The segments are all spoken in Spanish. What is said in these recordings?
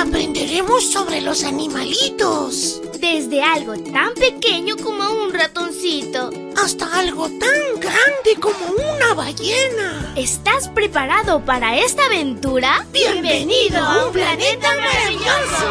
aprenderemos sobre los animalitos. Desde algo tan pequeño como un ratoncito. Hasta algo tan grande como una ballena. ¿Estás preparado para esta aventura? ¡Bienvenido a un planeta maravilloso!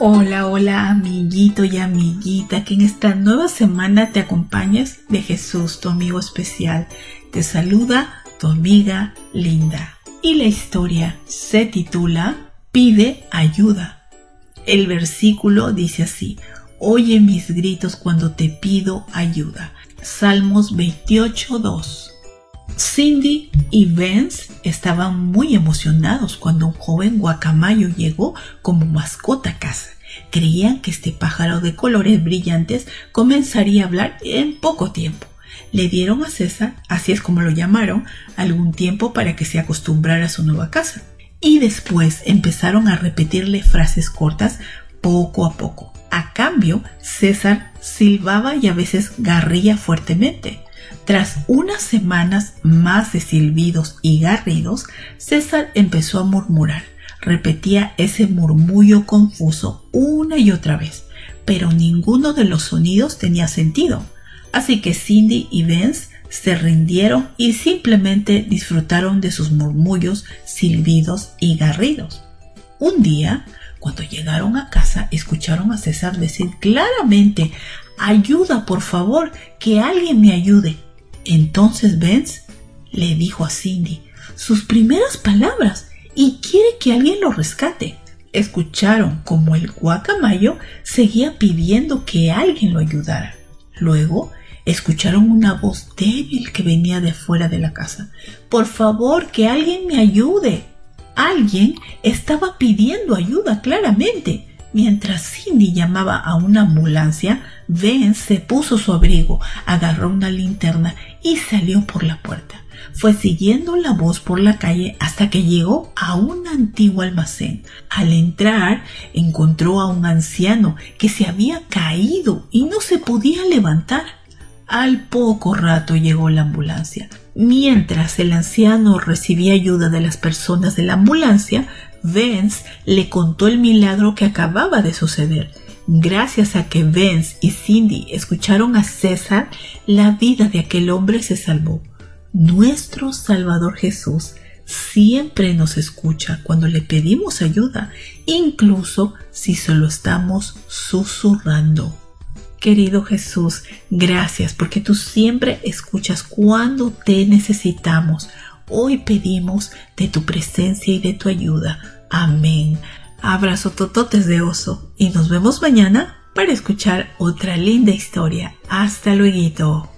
Hola, hola amiguito y amiguita que en esta nueva semana te acompañes de Jesús, tu amigo especial. Te saluda tu amiga Linda. Y la historia se titula Pide ayuda. El versículo dice así, Oye mis gritos cuando te pido ayuda. Salmos 28.2. Cindy y Vance estaban muy emocionados cuando un joven guacamayo llegó como mascota a casa. Creían que este pájaro de colores brillantes comenzaría a hablar en poco tiempo. Le dieron a César, así es como lo llamaron, algún tiempo para que se acostumbrara a su nueva casa. Y después empezaron a repetirle frases cortas poco a poco. A cambio, César silbaba y a veces garría fuertemente. Tras unas semanas más de silbidos y garridos, César empezó a murmurar. Repetía ese murmullo confuso una y otra vez, pero ninguno de los sonidos tenía sentido. Así que Cindy y Vance se rindieron y simplemente disfrutaron de sus murmullos, silbidos y garridos. Un día, cuando llegaron a casa, escucharon a César decir claramente Ayuda, por favor, que alguien me ayude. Entonces Vance le dijo a Cindy sus primeras palabras y quiere que alguien lo rescate. Escucharon como el guacamayo seguía pidiendo que alguien lo ayudara. Luego escucharon una voz débil que venía de fuera de la casa. Por favor, que alguien me ayude. Alguien estaba pidiendo ayuda claramente. Mientras Cindy llamaba a una ambulancia, Ben se puso su abrigo, agarró una linterna y salió por la puerta. Fue siguiendo la voz por la calle hasta que llegó a un antiguo almacén. Al entrar, encontró a un anciano que se había caído y no se podía levantar. Al poco rato llegó la ambulancia. Mientras el anciano recibía ayuda de las personas de la ambulancia, Vance le contó el milagro que acababa de suceder. Gracias a que Vance y Cindy escucharon a César, la vida de aquel hombre se salvó. Nuestro Salvador Jesús siempre nos escucha cuando le pedimos ayuda, incluso si solo estamos susurrando. Querido Jesús, gracias porque tú siempre escuchas cuando te necesitamos. Hoy pedimos de tu presencia y de tu ayuda. Amén. Abrazo tototes de oso y nos vemos mañana para escuchar otra linda historia. Hasta luego.